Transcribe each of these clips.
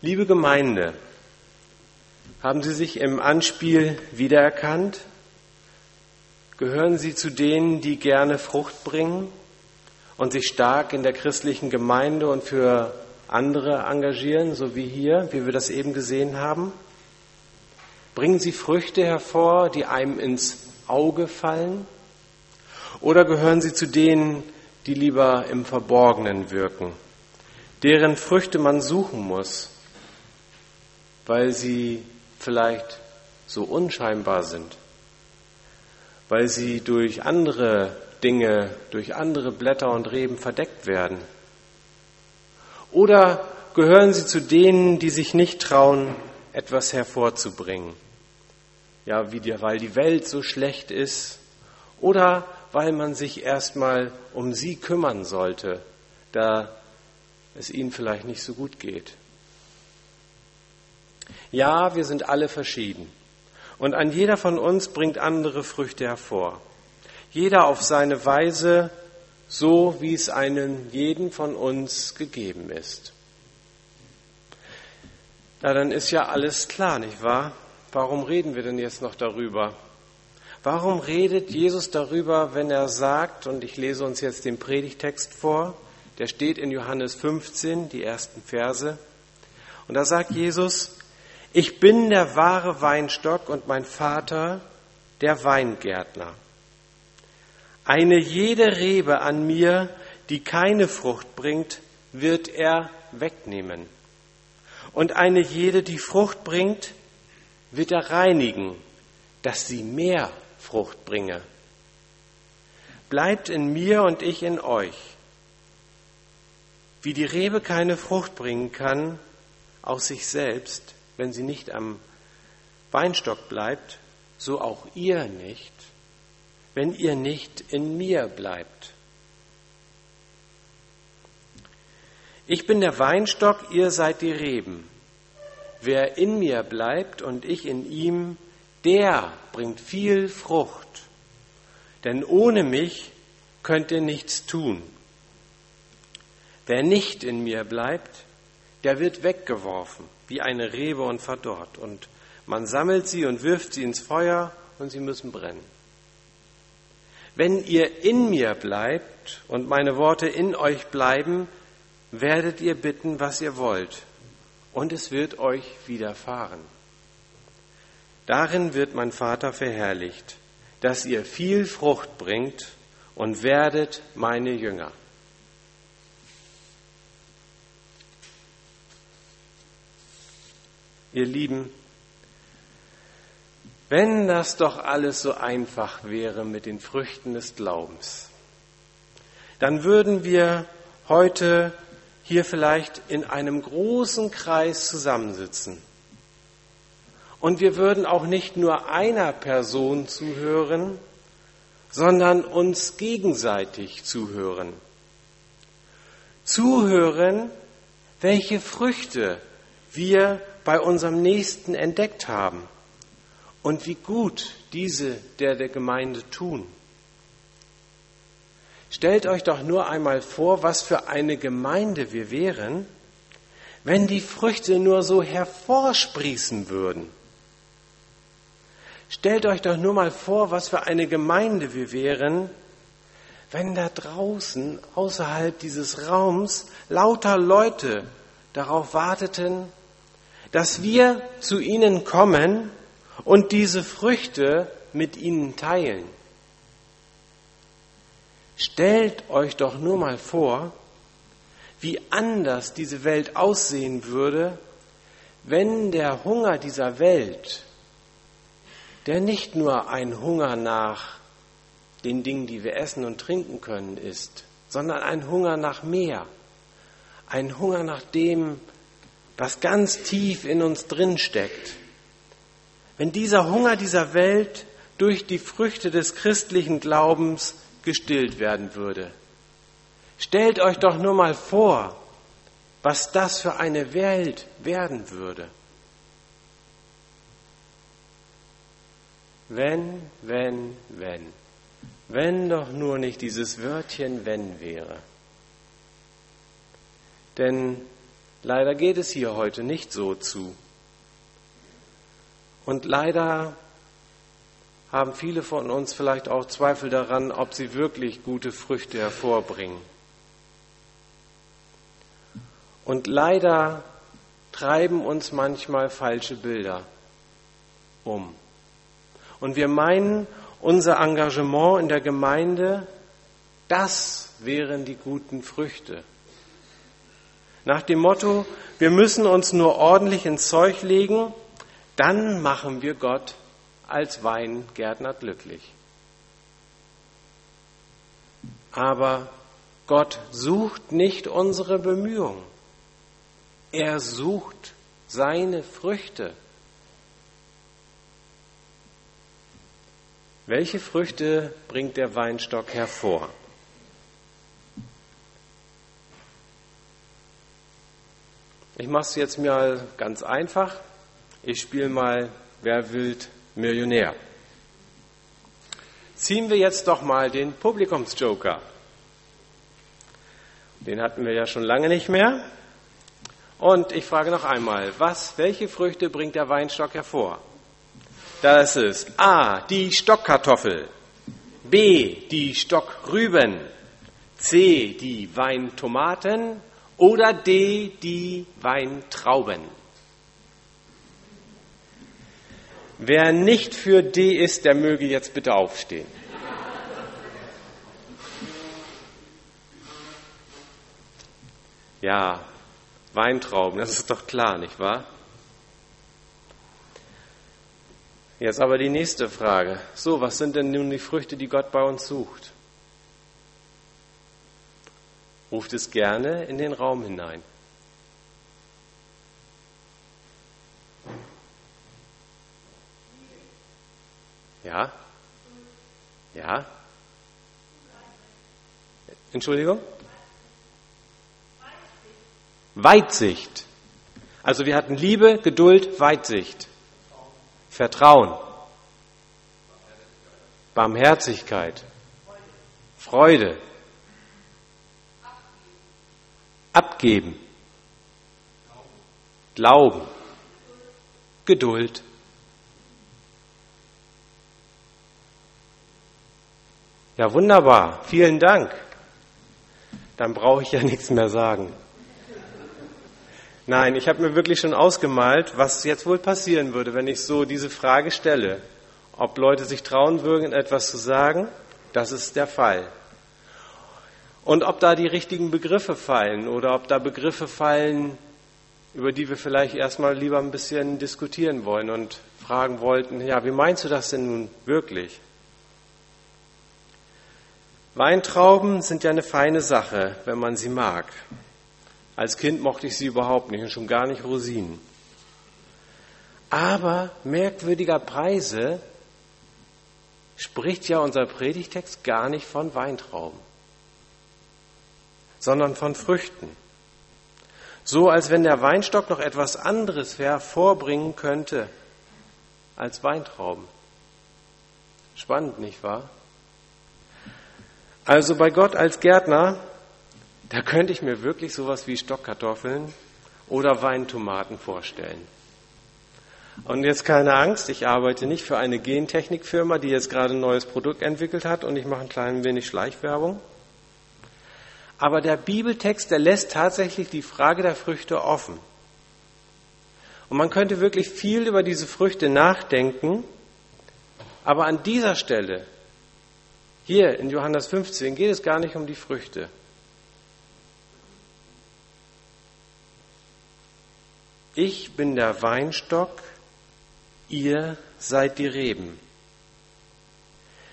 Liebe Gemeinde, haben Sie sich im Anspiel wiedererkannt? Gehören Sie zu denen, die gerne Frucht bringen und sich stark in der christlichen Gemeinde und für andere engagieren, so wie hier, wie wir das eben gesehen haben? Bringen Sie Früchte hervor, die einem ins Auge fallen? Oder gehören Sie zu denen, die lieber im Verborgenen wirken, deren Früchte man suchen muss, weil sie vielleicht so unscheinbar sind, weil sie durch andere Dinge, durch andere Blätter und Reben verdeckt werden? Oder gehören sie zu denen, die sich nicht trauen, etwas hervorzubringen? Ja, wie die, weil die Welt so schlecht ist oder weil man sich erstmal um sie kümmern sollte, da es ihnen vielleicht nicht so gut geht. Ja, wir sind alle verschieden. Und ein jeder von uns bringt andere Früchte hervor. Jeder auf seine Weise, so wie es einem jeden von uns gegeben ist. Na, dann ist ja alles klar, nicht wahr? Warum reden wir denn jetzt noch darüber? Warum redet Jesus darüber, wenn er sagt, und ich lese uns jetzt den Predigtext vor, der steht in Johannes 15, die ersten Verse, und da sagt Jesus, ich bin der wahre Weinstock und mein Vater der Weingärtner. Eine jede Rebe an mir, die keine Frucht bringt, wird er wegnehmen. Und eine jede, die Frucht bringt, wird er reinigen, dass sie mehr Frucht bringe. Bleibt in mir und ich in euch. Wie die Rebe keine Frucht bringen kann aus sich selbst, wenn sie nicht am Weinstock bleibt, so auch ihr nicht, wenn ihr nicht in mir bleibt. Ich bin der Weinstock, ihr seid die Reben. Wer in mir bleibt und ich in ihm, der bringt viel Frucht. Denn ohne mich könnt ihr nichts tun. Wer nicht in mir bleibt, der wird weggeworfen wie eine Rebe und verdorrt. Und man sammelt sie und wirft sie ins Feuer und sie müssen brennen. Wenn ihr in mir bleibt und meine Worte in euch bleiben, werdet ihr bitten, was ihr wollt, und es wird euch widerfahren. Darin wird mein Vater verherrlicht, dass ihr viel Frucht bringt und werdet meine Jünger. Ihr Lieben, wenn das doch alles so einfach wäre mit den Früchten des Glaubens, dann würden wir heute hier vielleicht in einem großen Kreis zusammensitzen und wir würden auch nicht nur einer Person zuhören, sondern uns gegenseitig zuhören. Zuhören, welche Früchte wir bei unserem Nächsten entdeckt haben und wie gut diese der der Gemeinde tun. Stellt euch doch nur einmal vor, was für eine Gemeinde wir wären, wenn die Früchte nur so hervorsprießen würden. Stellt euch doch nur mal vor, was für eine Gemeinde wir wären, wenn da draußen, außerhalb dieses Raums, lauter Leute darauf warteten, dass wir zu ihnen kommen und diese Früchte mit ihnen teilen. Stellt euch doch nur mal vor, wie anders diese Welt aussehen würde, wenn der Hunger dieser Welt der nicht nur ein Hunger nach den Dingen, die wir essen und trinken können, ist, sondern ein Hunger nach mehr. Ein Hunger nach dem, was ganz tief in uns drin steckt. Wenn dieser Hunger dieser Welt durch die Früchte des christlichen Glaubens gestillt werden würde. Stellt euch doch nur mal vor, was das für eine Welt werden würde. Wenn, wenn, wenn. Wenn doch nur nicht dieses Wörtchen wenn wäre. Denn Leider geht es hier heute nicht so zu. Und leider haben viele von uns vielleicht auch Zweifel daran, ob sie wirklich gute Früchte hervorbringen. Und leider treiben uns manchmal falsche Bilder um. Und wir meinen, unser Engagement in der Gemeinde, das wären die guten Früchte. Nach dem Motto, wir müssen uns nur ordentlich ins Zeug legen, dann machen wir Gott als Weingärtner glücklich. Aber Gott sucht nicht unsere Bemühungen. Er sucht seine Früchte. Welche Früchte bringt der Weinstock hervor? Ich mache es jetzt mal ganz einfach. Ich spiele mal Wer wild Millionär. Ziehen wir jetzt doch mal den Publikumsjoker. Den hatten wir ja schon lange nicht mehr. Und ich frage noch einmal, was, welche Früchte bringt der Weinstock hervor? Das ist A, die Stockkartoffel, B, die Stockrüben, C, die Weintomaten oder D, die Weintrauben. Wer nicht für D ist, der möge jetzt bitte aufstehen. Ja, Weintrauben, das ist doch klar, nicht wahr? Jetzt aber die nächste Frage. So, was sind denn nun die Früchte, die Gott bei uns sucht? Ruft es gerne in den Raum hinein. Ja? Ja? Entschuldigung? Weitsicht. Also wir hatten Liebe, Geduld, Weitsicht. Vertrauen. Barmherzigkeit. Freude. Abgeben. Glauben. Geduld. Ja, wunderbar. Vielen Dank. Dann brauche ich ja nichts mehr sagen. Nein, ich habe mir wirklich schon ausgemalt, was jetzt wohl passieren würde, wenn ich so diese Frage stelle. Ob Leute sich trauen würden, etwas zu sagen, das ist der Fall. Und ob da die richtigen Begriffe fallen oder ob da Begriffe fallen, über die wir vielleicht erstmal lieber ein bisschen diskutieren wollen und fragen wollten, ja, wie meinst du das denn nun wirklich? Weintrauben sind ja eine feine Sache, wenn man sie mag. Als Kind mochte ich sie überhaupt nicht und schon gar nicht Rosinen. Aber merkwürdigerweise spricht ja unser Predigtext gar nicht von Weintrauben, sondern von Früchten. So als wenn der Weinstock noch etwas anderes hervorbringen könnte als Weintrauben. Spannend, nicht wahr? Also bei Gott als Gärtner, da könnte ich mir wirklich sowas wie Stockkartoffeln oder Weintomaten vorstellen. Und jetzt keine Angst, ich arbeite nicht für eine Gentechnikfirma, die jetzt gerade ein neues Produkt entwickelt hat und ich mache ein klein wenig Schleichwerbung. Aber der Bibeltext, der lässt tatsächlich die Frage der Früchte offen. Und man könnte wirklich viel über diese Früchte nachdenken, aber an dieser Stelle hier in Johannes 15 geht es gar nicht um die Früchte. Ich bin der Weinstock, ihr seid die Reben.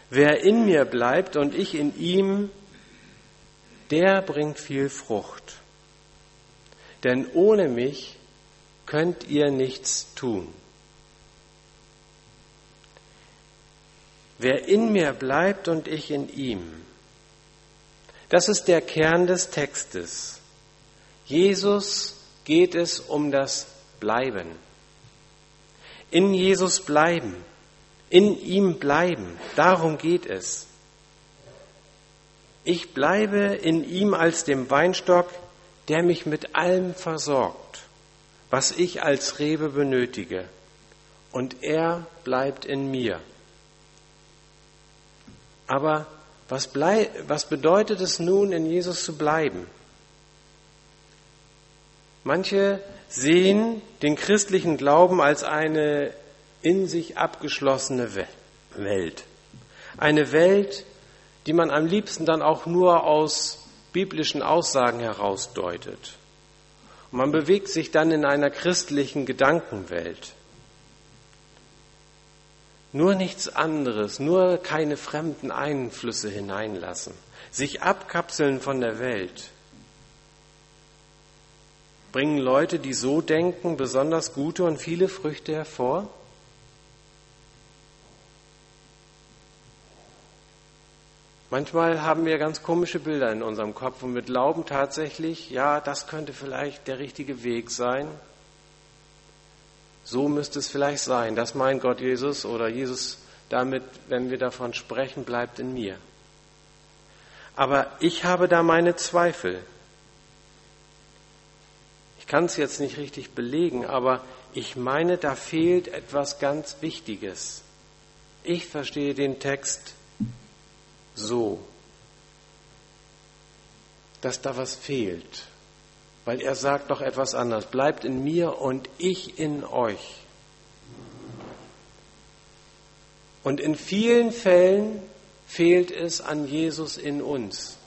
Wer in mir bleibt und ich in ihm, der bringt viel Frucht. Denn ohne mich könnt ihr nichts tun. Wer in mir bleibt und ich in ihm. Das ist der Kern des Textes. Jesus geht es um das Bleiben. In Jesus bleiben, in ihm bleiben, darum geht es. Ich bleibe in ihm als dem Weinstock, der mich mit allem versorgt, was ich als Rebe benötige, und er bleibt in mir. Aber was, blei was bedeutet es nun, in Jesus zu bleiben? Manche sehen den christlichen Glauben als eine in sich abgeschlossene Welt. Eine Welt, die man am liebsten dann auch nur aus biblischen Aussagen herausdeutet. Und man bewegt sich dann in einer christlichen Gedankenwelt. Nur nichts anderes, nur keine fremden Einflüsse hineinlassen, sich abkapseln von der Welt. Bringen Leute, die so denken, besonders gute und viele Früchte hervor? Manchmal haben wir ganz komische Bilder in unserem Kopf und wir glauben tatsächlich, ja, das könnte vielleicht der richtige Weg sein. So müsste es vielleicht sein. Das meint Gott Jesus oder Jesus damit, wenn wir davon sprechen, bleibt in mir. Aber ich habe da meine Zweifel. Ich kann es jetzt nicht richtig belegen, aber ich meine, da fehlt etwas ganz Wichtiges. Ich verstehe den Text so, dass da was fehlt, weil er sagt doch etwas anderes. Bleibt in mir und ich in euch. Und in vielen Fällen fehlt es an Jesus in uns.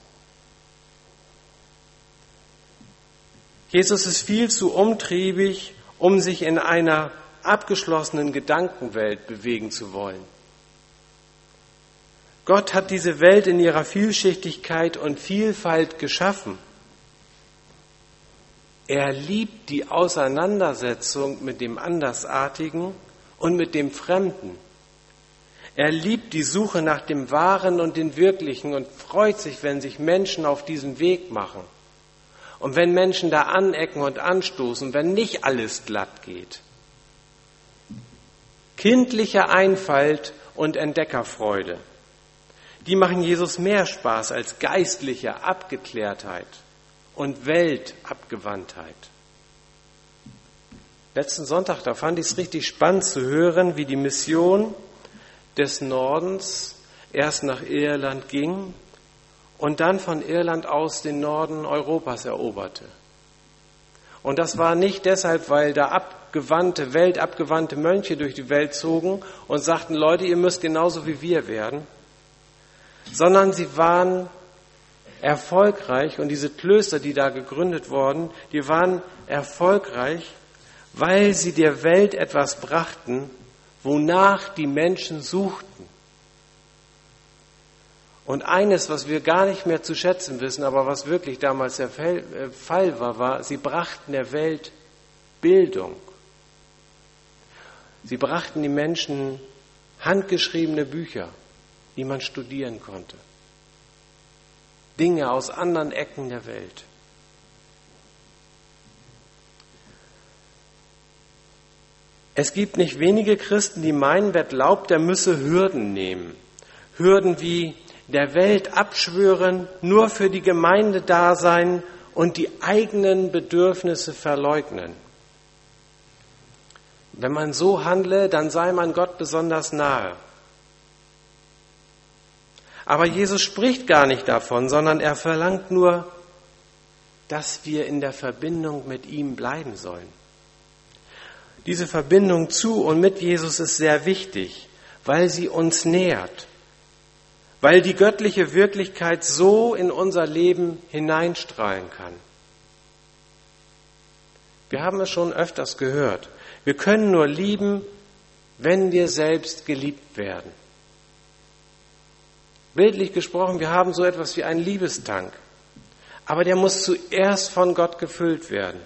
Jesus ist viel zu umtriebig, um sich in einer abgeschlossenen Gedankenwelt bewegen zu wollen. Gott hat diese Welt in ihrer Vielschichtigkeit und Vielfalt geschaffen. Er liebt die Auseinandersetzung mit dem Andersartigen und mit dem Fremden. Er liebt die Suche nach dem Wahren und dem Wirklichen und freut sich, wenn sich Menschen auf diesen Weg machen. Und wenn Menschen da anecken und anstoßen, wenn nicht alles glatt geht. Kindliche Einfalt und Entdeckerfreude die machen Jesus mehr Spaß als geistliche Abgeklärtheit und Weltabgewandtheit. Letzten Sonntag, da fand ich es richtig spannend zu hören, wie die Mission des Nordens erst nach Irland ging und dann von Irland aus den Norden Europas eroberte. Und das war nicht deshalb, weil da abgewandte, weltabgewandte Mönche durch die Welt zogen und sagten, Leute, ihr müsst genauso wie wir werden, sondern sie waren erfolgreich und diese Klöster, die da gegründet wurden, die waren erfolgreich, weil sie der Welt etwas brachten, wonach die Menschen suchten. Und eines, was wir gar nicht mehr zu schätzen wissen, aber was wirklich damals der äh, Fall war, war, sie brachten der Welt Bildung. Sie brachten die Menschen handgeschriebene Bücher die man studieren konnte. Dinge aus anderen Ecken der Welt. Es gibt nicht wenige Christen, die meinen, wer glaubt, der müsse Hürden nehmen. Hürden wie der Welt abschwören, nur für die Gemeinde da sein und die eigenen Bedürfnisse verleugnen. Wenn man so handle, dann sei man Gott besonders nahe. Aber Jesus spricht gar nicht davon, sondern er verlangt nur, dass wir in der Verbindung mit ihm bleiben sollen. Diese Verbindung zu und mit Jesus ist sehr wichtig, weil sie uns nährt, weil die göttliche Wirklichkeit so in unser Leben hineinstrahlen kann. Wir haben es schon öfters gehört. Wir können nur lieben, wenn wir selbst geliebt werden. Bildlich gesprochen, wir haben so etwas wie einen Liebestank. Aber der muss zuerst von Gott gefüllt werden.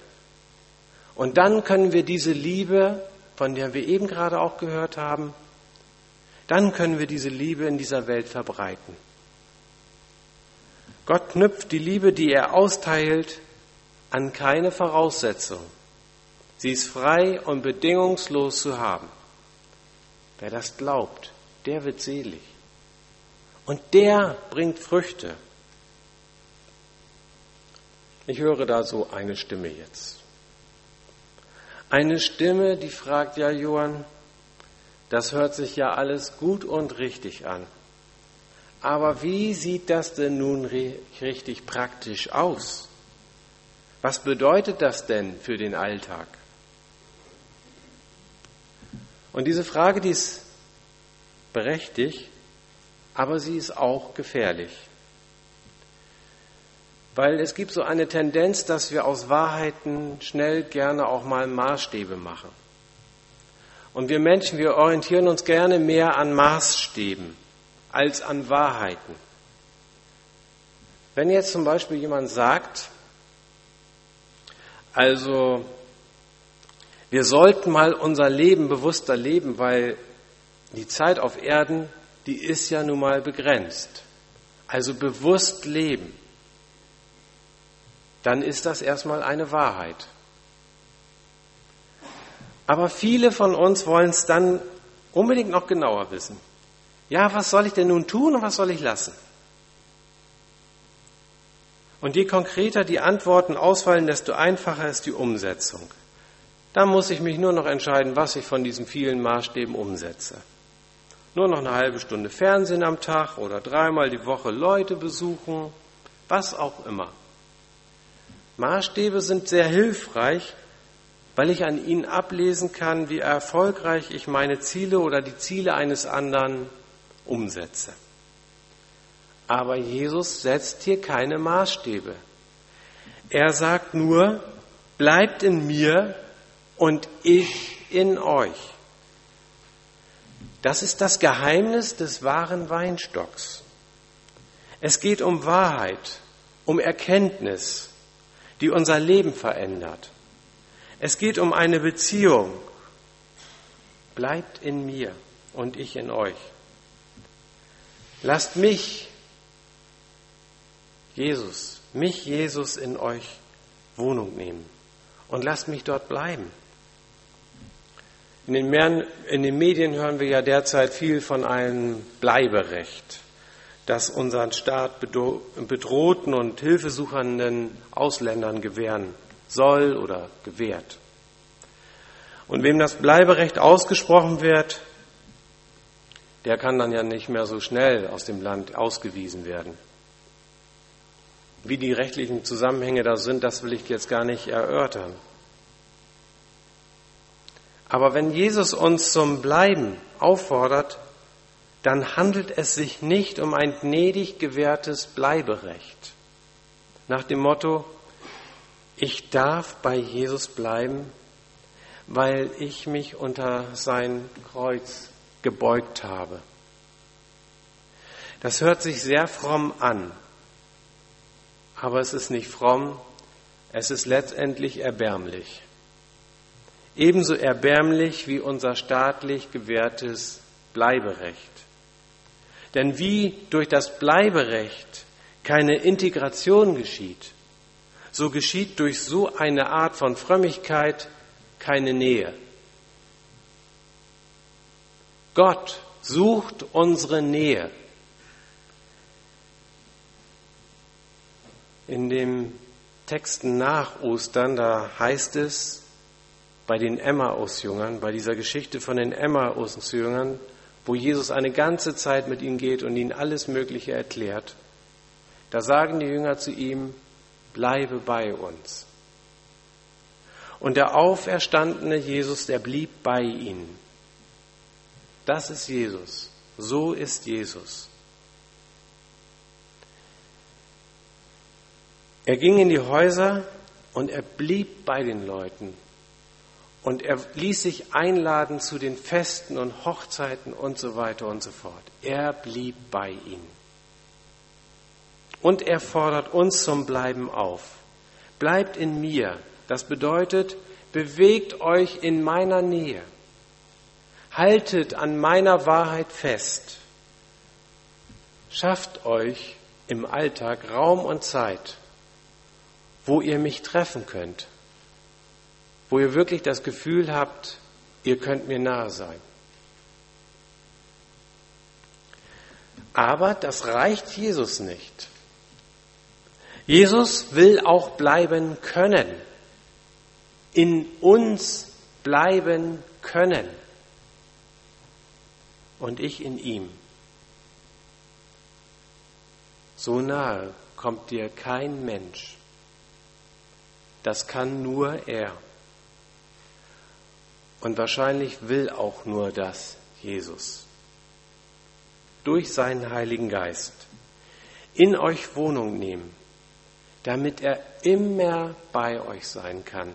Und dann können wir diese Liebe, von der wir eben gerade auch gehört haben, dann können wir diese Liebe in dieser Welt verbreiten. Gott knüpft die Liebe, die er austeilt, an keine Voraussetzung. Sie ist frei und bedingungslos zu haben. Wer das glaubt, der wird selig. Und der bringt Früchte. Ich höre da so eine Stimme jetzt. Eine Stimme, die fragt, ja Johann, das hört sich ja alles gut und richtig an. Aber wie sieht das denn nun richtig praktisch aus? Was bedeutet das denn für den Alltag? Und diese Frage, die ist berechtigt, aber sie ist auch gefährlich. Weil es gibt so eine Tendenz, dass wir aus Wahrheiten schnell gerne auch mal Maßstäbe machen. Und wir Menschen, wir orientieren uns gerne mehr an Maßstäben als an Wahrheiten. Wenn jetzt zum Beispiel jemand sagt, also wir sollten mal unser Leben bewusster leben, weil die Zeit auf Erden, die ist ja nun mal begrenzt. Also bewusst leben. Dann ist das erstmal eine Wahrheit. Aber viele von uns wollen es dann unbedingt noch genauer wissen. Ja, was soll ich denn nun tun und was soll ich lassen? Und je konkreter die Antworten ausfallen, desto einfacher ist die Umsetzung. Da muss ich mich nur noch entscheiden, was ich von diesen vielen Maßstäben umsetze. Nur noch eine halbe Stunde Fernsehen am Tag oder dreimal die Woche Leute besuchen, was auch immer. Maßstäbe sind sehr hilfreich, weil ich an ihnen ablesen kann, wie erfolgreich ich meine Ziele oder die Ziele eines anderen umsetze. Aber Jesus setzt hier keine Maßstäbe. Er sagt nur, bleibt in mir und ich in euch. Das ist das Geheimnis des wahren Weinstocks. Es geht um Wahrheit, um Erkenntnis, die unser Leben verändert. Es geht um eine Beziehung. Bleibt in mir und ich in euch. Lasst mich, Jesus, mich, Jesus, in euch Wohnung nehmen und lasst mich dort bleiben. In den, Mehr in den Medien hören wir ja derzeit viel von einem Bleiberecht, das unseren Staat bedrohten und hilfesuchenden Ausländern gewähren soll oder gewährt. Und wem das Bleiberecht ausgesprochen wird, der kann dann ja nicht mehr so schnell aus dem Land ausgewiesen werden. Wie die rechtlichen Zusammenhänge da sind, das will ich jetzt gar nicht erörtern. Aber wenn Jesus uns zum Bleiben auffordert, dann handelt es sich nicht um ein gnädig gewährtes Bleiberecht. Nach dem Motto, ich darf bei Jesus bleiben, weil ich mich unter sein Kreuz gebeugt habe. Das hört sich sehr fromm an, aber es ist nicht fromm, es ist letztendlich erbärmlich. Ebenso erbärmlich wie unser staatlich gewährtes Bleiberecht. Denn wie durch das Bleiberecht keine Integration geschieht, so geschieht durch so eine Art von Frömmigkeit keine Nähe. Gott sucht unsere Nähe. In den Texten nach Ostern, da heißt es bei den Emmaus-Jüngern, bei dieser Geschichte von den Emmaus-Jüngern, wo Jesus eine ganze Zeit mit ihnen geht und ihnen alles Mögliche erklärt, da sagen die Jünger zu ihm, bleibe bei uns. Und der auferstandene Jesus, der blieb bei ihnen. Das ist Jesus. So ist Jesus. Er ging in die Häuser und er blieb bei den Leuten. Und er ließ sich einladen zu den Festen und Hochzeiten und so weiter und so fort. Er blieb bei ihnen. Und er fordert uns zum Bleiben auf. Bleibt in mir. Das bedeutet, bewegt euch in meiner Nähe. Haltet an meiner Wahrheit fest. Schafft euch im Alltag Raum und Zeit, wo ihr mich treffen könnt, wo ihr wirklich das Gefühl habt, ihr könnt mir nahe sein. Aber das reicht Jesus nicht. Jesus will auch bleiben können, in uns bleiben können und ich in ihm. So nahe kommt dir kein Mensch. Das kann nur er. Und wahrscheinlich will auch nur das Jesus. Durch seinen Heiligen Geist in euch Wohnung nehmen, damit er immer bei euch sein kann.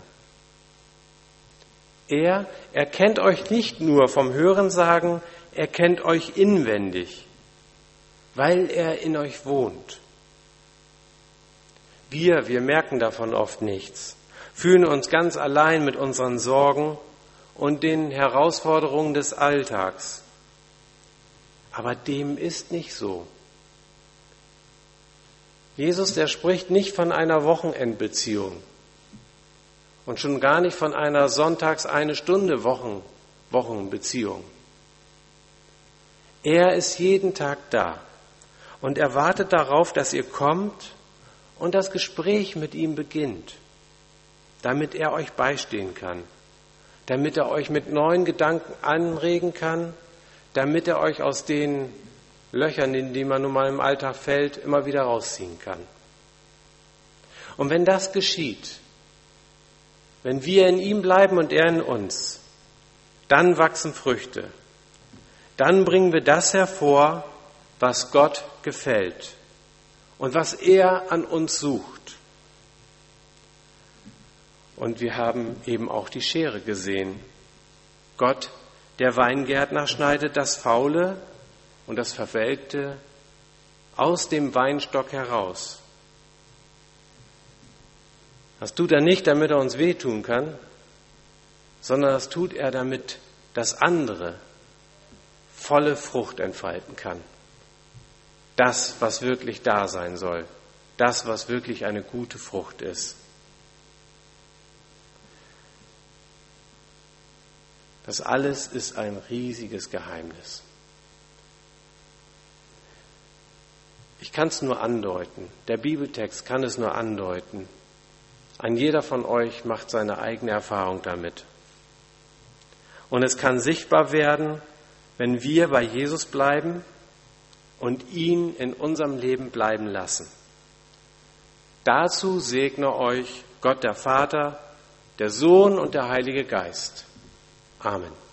Er erkennt euch nicht nur vom Hörensagen, er kennt euch inwendig weil er in euch wohnt. Wir, wir merken davon oft nichts, fühlen uns ganz allein mit unseren Sorgen und den Herausforderungen des Alltags. Aber dem ist nicht so. Jesus, der spricht nicht von einer Wochenendbeziehung und schon gar nicht von einer Sonntags eine Stunde Wochen, Wochenbeziehung. Er ist jeden Tag da und er wartet darauf, dass ihr kommt und das Gespräch mit ihm beginnt, damit er euch beistehen kann, damit er euch mit neuen Gedanken anregen kann, damit er euch aus den Löchern, in die man nun mal im Alltag fällt, immer wieder rausziehen kann. Und wenn das geschieht, wenn wir in ihm bleiben und er in uns, dann wachsen Früchte. Dann bringen wir das hervor, was Gott gefällt und was er an uns sucht. Und wir haben eben auch die Schere gesehen. Gott, der Weingärtner, schneidet das Faule und das Verwelkte aus dem Weinstock heraus. Das tut er nicht, damit er uns wehtun kann, sondern das tut er, damit das andere volle Frucht entfalten kann das, was wirklich da sein soll, das, was wirklich eine gute Frucht ist. Das alles ist ein riesiges Geheimnis. Ich kann es nur andeuten. Der Bibeltext kann es nur andeuten. Ein jeder von euch macht seine eigene Erfahrung damit. Und es kann sichtbar werden, wenn wir bei Jesus bleiben und ihn in unserem Leben bleiben lassen. Dazu segne euch Gott der Vater, der Sohn und der Heilige Geist. Amen.